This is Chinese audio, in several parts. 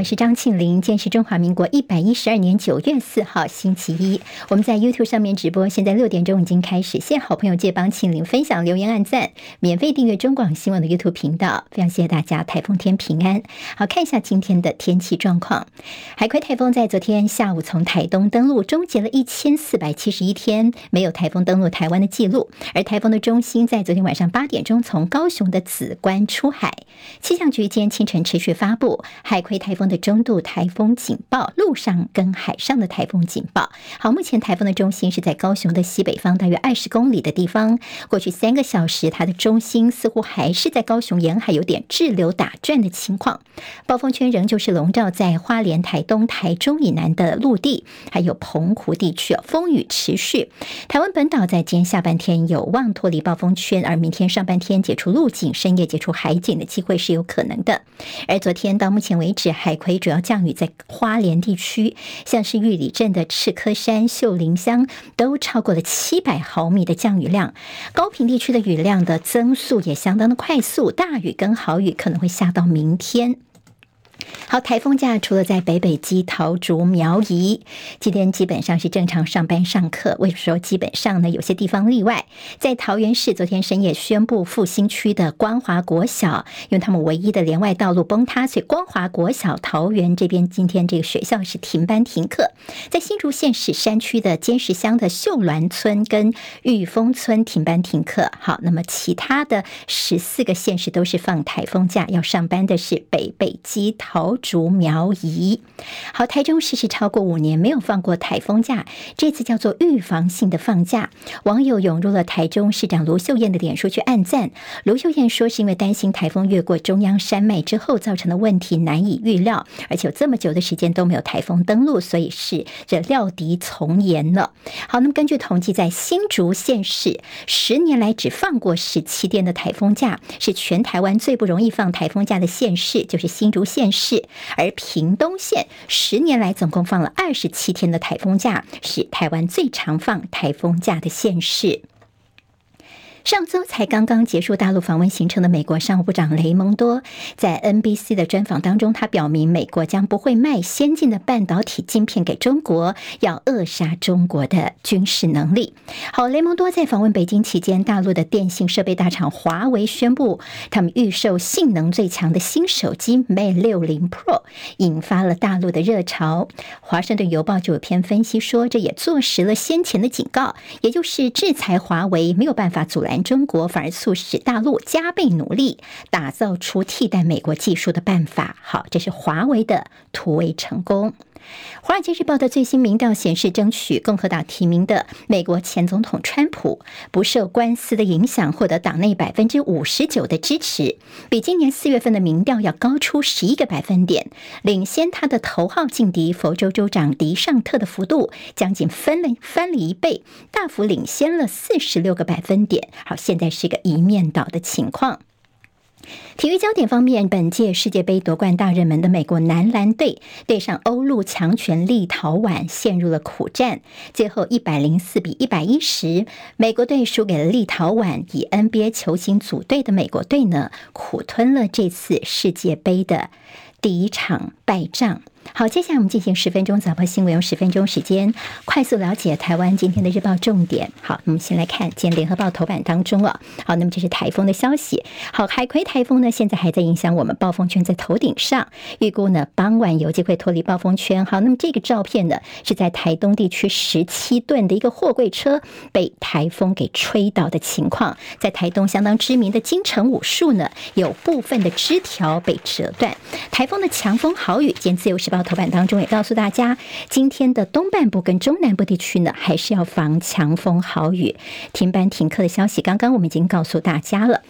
我是张庆玲。今天是中华民国一百一十二年九月四号，星期一。我们在 YouTube 上面直播，现在六点钟已经开始。谢好朋友借帮庆玲分享、留言、按赞，免费订阅中广新闻的 YouTube 频道。非常谢谢大家，台风天平安。好，看一下今天的天气状况。海葵台风在昨天下午从台东登陆，终结了一千四百七十一天没有台风登陆台湾的记录。而台风的中心在昨天晚上八点钟从高雄的紫关出海。气象局今天清晨持续发布海葵台风的中度台风警报，陆上跟海上的台风警报。好，目前台风的中心是在高雄的西北方，大约二十公里的地方。过去三个小时，它的中心似乎还是在高雄沿海有点滞留打转的情况。暴风圈仍旧是笼罩在花莲、台东、台中以南的陆地，还有澎湖地区，风雨持续。台湾本岛在今天下半天有望脱离暴风圈，而明天上半天解除陆警，深夜解除海警的机会是有可能的。而昨天到目前为止，海葵主要降雨在花莲地区，像是玉里镇的赤科山、秀林乡都超过了七百毫米的降雨量。高屏地区的雨量的增速也相当的快速，大雨跟豪雨可能会下到明天。好，台风假除了在北北基、桃竹苗宜，今天基本上是正常上班上课。为什么说基本上呢？有些地方例外，在桃园市昨天深夜宣布复兴区的光华国小，因为他们唯一的连外道路崩塌，所以光华国小桃园这边今天这个学校是停班停课。在新竹县市山区的尖石乡的秀峦村跟玉峰村停班停课。好，那么其他的十四个县市都是放台风假，要上班的是北北基桃。桃竹苗宜，好，台中市是超过五年没有放过台风假，这次叫做预防性的放假。网友涌入了台中市长卢秀燕的脸书去按赞。卢秀燕说，是因为担心台风越过中央山脉之后造成的问题难以预料，而且有这么久的时间都没有台风登陆，所以是这料敌从严了。好，那么根据统计，在新竹县市，十年来只放过十七天的台风假，是全台湾最不容易放台风假的县市，就是新竹县市。是，而屏东县十年来总共放了二十七天的台风假，是台湾最长放台风假的县市。上周才刚刚结束大陆访问行程的美国商务部长雷蒙多，在 NBC 的专访当中，他表明美国将不会卖先进的半导体晶片给中国，要扼杀中国的军事能力。好，雷蒙多在访问北京期间，大陆的电信设备大厂华为宣布，他们预售性能最强的新手机 Mate 60 Pro，引发了大陆的热潮。华盛顿邮报就有篇分析说，这也坐实了先前的警告，也就是制裁华为没有办法阻拦。中国反而促使大陆加倍努力，打造出替代美国技术的办法。好，这是华为的突围成功。《华尔街日报》的最新民调显示，争取共和党提名的美国前总统川普不受官司的影响，获得党内百分之五十九的支持，比今年四月份的民调要高出十一个百分点，领先他的头号劲敌佛州州长迪尚特的幅度将近翻了翻了一倍，大幅领先了四十六个百分点。好，现在是一个一面倒的情况。体育焦点方面，本届世界杯夺冠大热门的美国男篮队对上欧陆强权立陶宛陷入了苦战，最后一百零四比一百一十，美国队输给了立陶宛。以 NBA 球星组队的美国队呢，苦吞了这次世界杯的第一场败仗。好，接下来我们进行十分钟早报新闻，用十分钟时间快速了解台湾今天的日报重点。好，我们先来看今天联合报头版当中啊。好，那么这是台风的消息。好，海葵台风呢，现在还在影响我们，暴风圈在头顶上，预估呢傍晚有机会脱离暴风圈。好，那么这个照片呢，是在台东地区十七吨的一个货柜车被台风给吹倒的情况，在台东相当知名的金城武树呢，有部分的枝条被折断。台风的强风豪雨，兼自由时报。头版当中也告诉大家，今天的东半部跟中南部地区呢，还是要防强风豪雨，停班停课的消息，刚刚我们已经告诉大家了。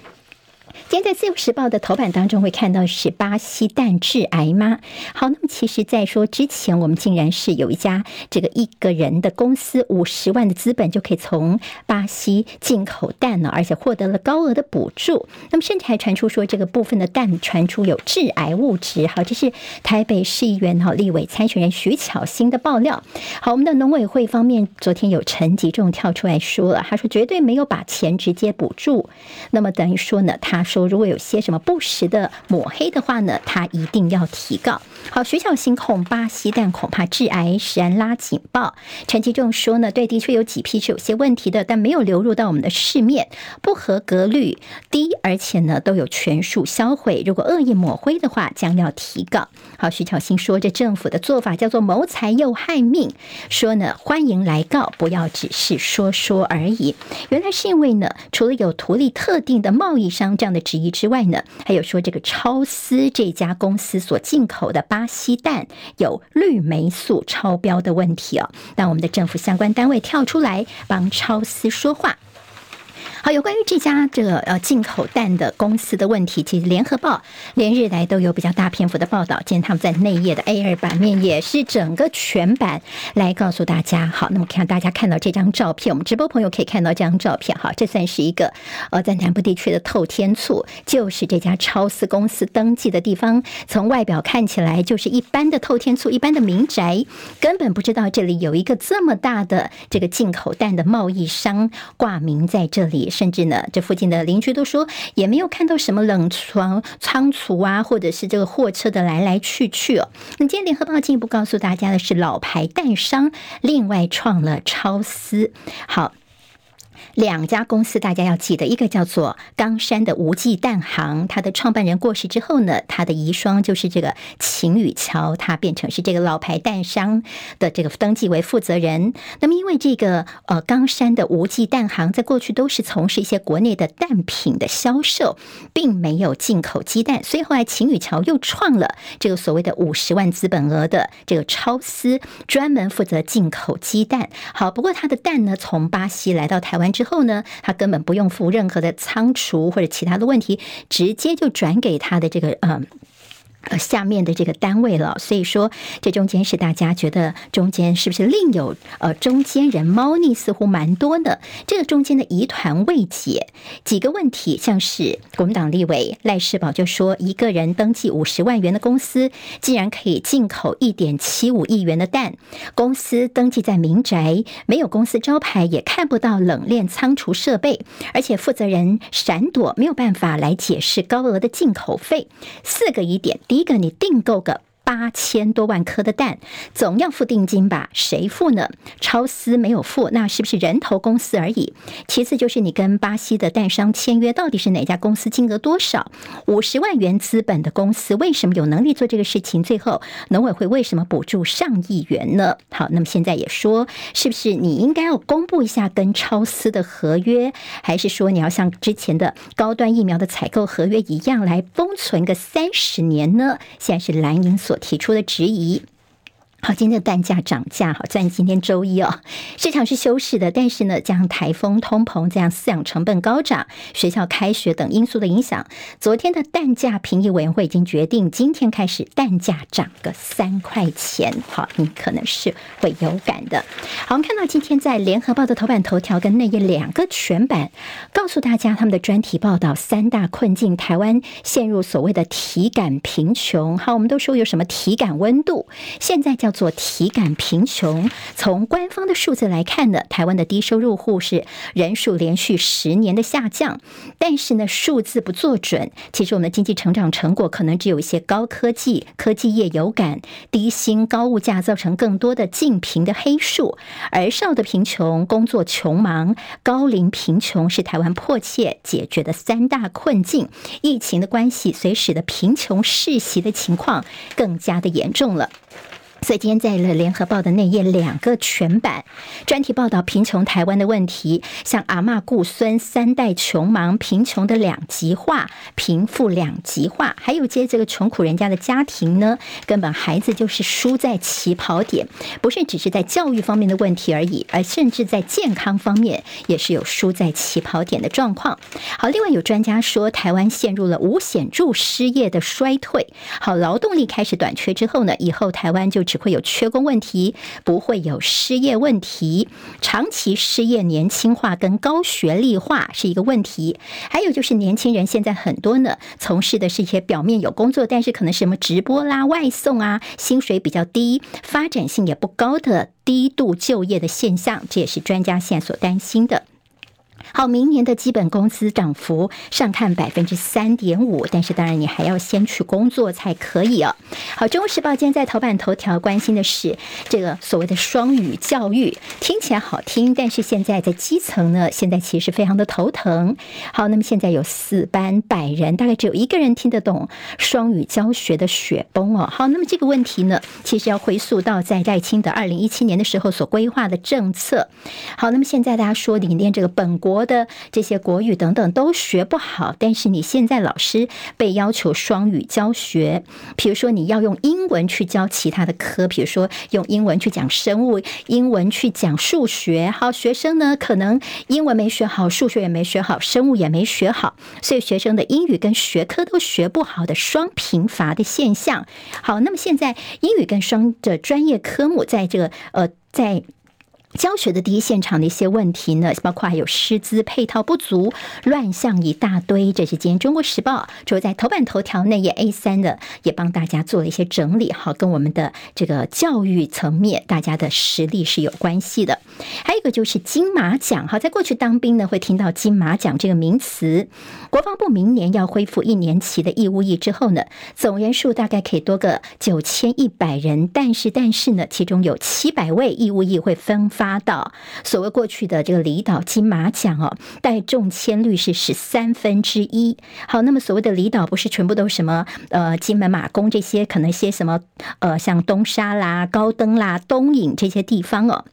今天在《自由时报》的头版当中会看到是巴西蛋致癌吗？好，那么其实，在说之前，我们竟然是有一家这个一个人的公司，五十万的资本就可以从巴西进口蛋了，而且获得了高额的补助。那么甚至还传出说，这个部分的蛋传出有致癌物质。好，这是台北市议员哈立委参选人徐巧芯的爆料。好，我们的农委会方面昨天有陈吉仲跳出来说了，他说绝对没有把钱直接补助。那么等于说呢，他说。如果有些什么不实的抹黑的话呢，他一定要提告。好，徐巧芯控巴西蛋恐怕致癌，食安拉警报。陈吉仲说呢，对，的确有几批是有些问题的，但没有流入到我们的市面，不合格率低，而且呢都有全数销毁。如果恶意抹灰的话，将要提告。好，徐巧芯说，这政府的做法叫做谋财又害命，说呢欢迎来告，不要只是说说而已。原来是因为呢，除了有图利特定的贸易商这样的质疑之外呢，还有说这个超思这家公司所进口的巴西蛋有氯霉素超标的问题哦。那我们的政府相关单位跳出来帮超思说话。好，有关于这家这个呃进口蛋的公司的问题，其实联合报连日来都有比较大篇幅的报道。今天他们在内页的 A 二版面也是整个全版来告诉大家。好，那么看大家看到这张照片，我们直播朋友可以看到这张照片。哈，这算是一个呃在南部地区的透天厝，就是这家超思公司登记的地方。从外表看起来就是一般的透天厝，一般的民宅，根本不知道这里有一个这么大的这个进口蛋的贸易商挂名在这里。甚至呢，这附近的邻居都说，也没有看到什么冷藏仓储啊，或者是这个货车的来来去去哦。那今天联合报进一步告诉大家的是，老牌蛋商另外创了超司。好。两家公司大家要记得，一个叫做冈山的无忌蛋行，它的创办人过世之后呢，他的遗孀就是这个秦宇桥，他变成是这个老牌蛋商的这个登记为负责人。那么因为这个呃冈山的无忌蛋行在过去都是从事一些国内的蛋品的销售，并没有进口鸡蛋，所以后来秦宇桥又创了这个所谓的五十万资本额的这个超思，专门负责进口鸡蛋。好，不过他的蛋呢，从巴西来到台湾。之后呢，他根本不用付任何的仓储或者其他的问题，直接就转给他的这个嗯。呃下面的这个单位了，所以说这中间是大家觉得中间是不是另有呃中间人猫腻，似乎蛮多的。这个中间的疑团未解，几个问题，像是国民党立委赖世宝就说，一个人登记五十万元的公司，竟然可以进口一点七五亿元的蛋，公司登记在民宅，没有公司招牌，也看不到冷链仓储设备，而且负责人闪躲，没有办法来解释高额的进口费。四个疑点。第一个，你订购个。八千多万颗的蛋，总要付定金吧？谁付呢？超思没有付，那是不是人头公司而已？其次就是你跟巴西的蛋商签约，到底是哪家公司？金额多少？五十万元资本的公司为什么有能力做这个事情？最后农委会为什么补助上亿元呢？好，那么现在也说，是不是你应该要公布一下跟超思的合约，还是说你要像之前的高端疫苗的采购合约一样来封存个三十年呢？现在是蓝银所提出的质疑。好，今天的蛋价涨价，好，虽然今天周一哦，市场是休市的，但是呢，加上台风、通膨这样饲养成本高涨、学校开学等因素的影响，昨天的蛋价评议委员会已经决定，今天开始蛋价涨个三块钱。好，你可能是会有感的。好，我们看到今天在联合报的头版头条跟内页两个全版，告诉大家他们的专题报道三大困境，台湾陷入所谓的体感贫穷。好，我们都说有什么体感温度，现在叫。叫做体感贫穷。从官方的数字来看呢，台湾的低收入户是人数连续十年的下降，但是呢，数字不做准。其实我们的经济成长成果可能只有一些高科技科技业有感，低薪高物价造成更多的净贫的黑数，而少的贫穷、工作穷忙、高龄贫穷是台湾迫切解决的三大困境。疫情的关系，所以使得贫穷世袭的情况更加的严重了。所以今天在了联合报的内页两个全版专题报道贫穷台湾的问题，像阿嬷顾孙三代穷忙，贫穷的两极化，贫富两极化，还有接这个穷苦人家的家庭呢，根本孩子就是输在起跑点，不是只是在教育方面的问题而已，而甚至在健康方面也是有输在起跑点的状况。好，另外有专家说，台湾陷入了无显著失业的衰退。好，劳动力开始短缺之后呢，以后台湾就只会有缺工问题，不会有失业问题。长期失业、年轻化跟高学历化是一个问题。还有就是年轻人现在很多呢，从事的是一些表面有工作，但是可能什么直播啦、外送啊，薪水比较低，发展性也不高的低度就业的现象，这也是专家现在所担心的。好，明年的基本工资涨幅上看百分之三点五，但是当然你还要先去工作才可以哦。好，《中国时报》今天在头版头条关心的是这个所谓的双语教育，听起来好听，但是现在在基层呢，现在其实非常的头疼。好，那么现在有四班百人，大概只有一个人听得懂双语教学的雪崩哦。好，那么这个问题呢，其实要回溯到在赖清德二零一七年的时候所规划的政策。好，那么现在大家说你连这个本国国的这些国语等等都学不好，但是你现在老师被要求双语教学，比如说你要用英文去教其他的科，比如说用英文去讲生物，英文去讲数学。好，学生呢可能英文没学好，数学也没学好，生物也没学好，所以学生的英语跟学科都学不好的双贫乏的现象。好，那么现在英语跟双的专业科目在这个呃在。教学的第一现场的一些问题呢，包括还有师资配套不足、乱象一大堆。这是今天《中国时报》就在头版头条内页 A 三的，也帮大家做了一些整理。好，跟我们的这个教育层面，大家的实力是有关系的。还有一个就是金马奖。好，在过去当兵呢，会听到金马奖这个名词。国防部明年要恢复一年期的义务役之后呢，总人数大概可以多个九千一百人。但是，但是呢，其中有七百位义务役会分。发到所谓过去的这个离岛金马奖哦，带中签率是十三分之一。好，那么所谓的离岛不是全部都什么呃金门马公这些，可能一些什么呃像东沙啦、高登啦、东引这些地方哦。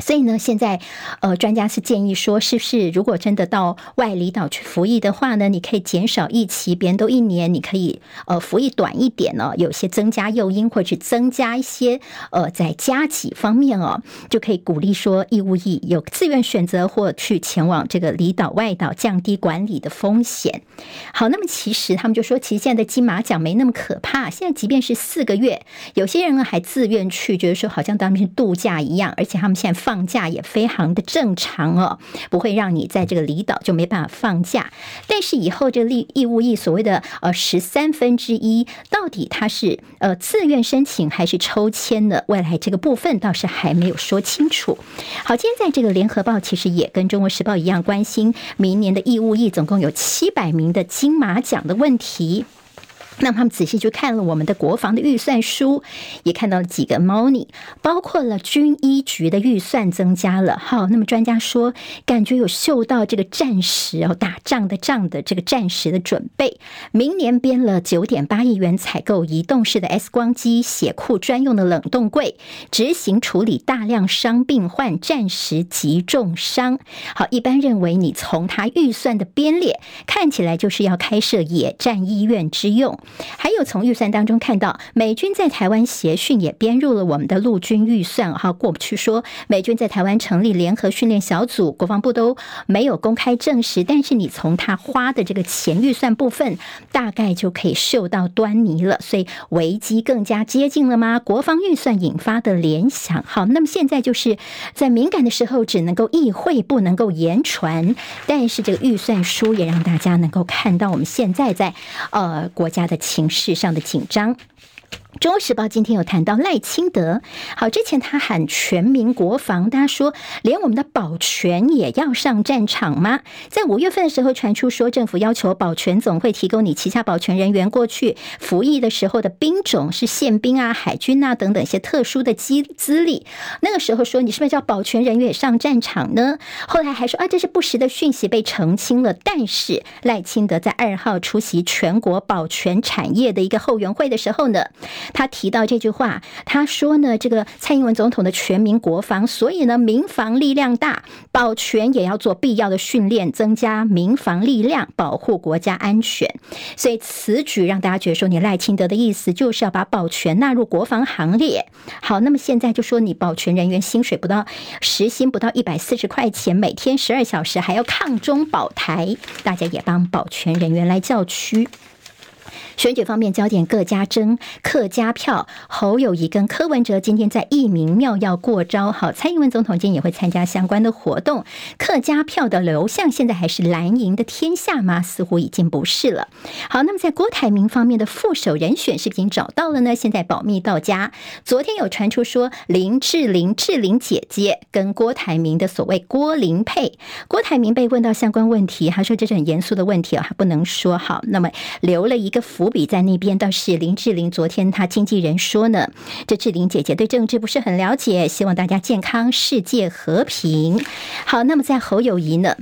所以呢，现在呃，专家是建议说，是不是如果真的到外离岛去服役的话呢，你可以减少一期，别人都一年，你可以呃服役短一点呢，有些增加诱因，或者增加一些呃在加给方面哦，就可以鼓励说义务役有自愿选择或去前往这个离岛外岛，降低管理的风险。好，那么其实他们就说，其实现在的金马奖没那么可怕，现在即便是四个月，有些人呢还自愿去，觉得说好像当成度假一样，而且他们现在放。放假也非常的正常哦，不会让你在这个离岛就没办法放假。但是以后这个义义务役所谓的呃十三分之一，到底它是呃自愿申请还是抽签呢？未来这个部分倒是还没有说清楚。好，今天在这个联合报其实也跟中国时报一样，关心明年的义务役总共有七百名的金马奖的问题。那他们仔细去看了我们的国防的预算书，也看到了几个猫腻，包括了军医局的预算增加了。好，那么专家说，感觉有嗅到这个战时哦，打仗的仗的这个战时的准备。明年编了九点八亿元采购移动式的 X 光机、血库专用的冷冻柜，执行处理大量伤病患、战时急重伤。好，一般认为你从他预算的编列看起来，就是要开设野战医院之用。还有从预算当中看到，美军在台湾协训也编入了我们的陆军预算。哈，过不去说美军在台湾成立联合训练小组，国防部都没有公开证实。但是你从他花的这个钱预算部分，大概就可以嗅到端倪了。所以危机更加接近了吗？国防预算引发的联想。好，那么现在就是在敏感的时候只能够意会，不能够言传。但是这个预算书也让大家能够看到我们现在在呃国家的。情势上的紧张。中国时报今天有谈到赖清德，好，之前他喊全民国防，大家说连我们的保全也要上战场吗？在五月份的时候传出说，政府要求保全总会提供你旗下保全人员过去服役的时候的兵种是宪兵啊、海军啊等等一些特殊的资资历。那个时候说你是不是叫保全人员也上战场呢？后来还说啊，这是不实的讯息被澄清了。但是赖清德在二号出席全国保全产业的一个后援会的时候呢，他提到这句话，他说呢，这个蔡英文总统的全民国防，所以呢，民防力量大，保全也要做必要的训练，增加民防力量，保护国家安全。所以此举让大家觉得说，你赖清德的意思就是要把保全纳入国防行列。好，那么现在就说你保全人员薪水不到时薪不到一百四十块钱，每天十二小时还要抗中保台，大家也帮保全人员来叫屈。选举方面焦点各家争客家票，侯友谊跟柯文哲今天在义民庙要过招，好，蔡英文总统今天也会参加相关的活动。客家票的流向现在还是蓝营的天下吗？似乎已经不是了。好，那么在郭台铭方面的副手人选是不是已经找到了呢？现在保密到家。昨天有传出说林志玲、志玲姐姐跟郭台铭的所谓郭林配，郭台铭被问到相关问题，他说这是很严肃的问题啊，还不能说好。那么留了一个伏。比在那边倒是林志玲，昨天她经纪人说呢，这志玲姐姐对政治不是很了解，希望大家健康、世界和平。好，那么在侯友谊呢？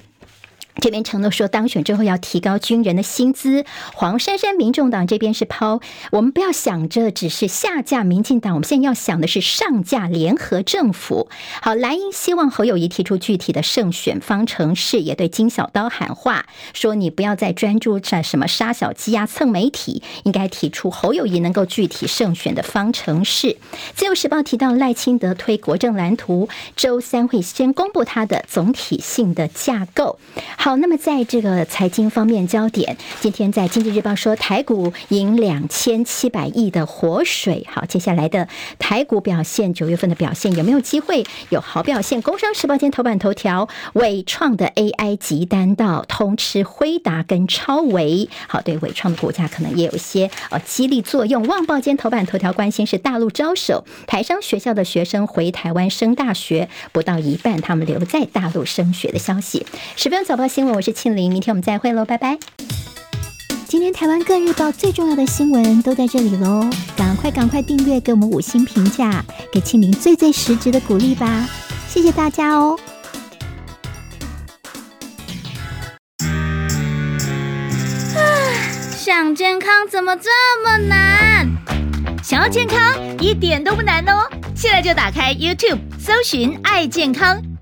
这边承诺说，当选之后要提高军人的薪资。黄珊珊，民众党这边是抛，我们不要想着只是下架民进党，我们现在要想的是上架联合政府。好，蓝营希望侯友谊提出具体的胜选方程式，也对金小刀喊话，说你不要再专注在什么杀小鸡啊、蹭媒体，应该提出侯友谊能够具体胜选的方程式。自由时报提到赖清德推国政蓝图，周三会先公布他的总体性的架构。好，好那么在这个财经方面焦点，今天在经济日报说台股迎两千七百亿的活水。好，接下来的台股表现，九月份的表现有没有机会有好表现？工商时报今天头版头条，伟创的 AI 急单到通吃辉达跟超维。好，对伟创的股价可能也有一些呃激励作用。旺报今天头版头条关心是大陆招手，台商学校的学生回台湾升大学，不到一半他们留在大陆升学的消息。十分早报。新闻，我是庆玲，明天我们再会喽，拜拜。今天台湾各日报最重要的新闻都在这里喽，赶快赶快订阅，给我们五星评价，给庆玲最最实质的鼓励吧，谢谢大家哦。啊，想健康怎么这么难？想要健康一点都不难哦，现在就打开 YouTube，搜寻“爱健康”。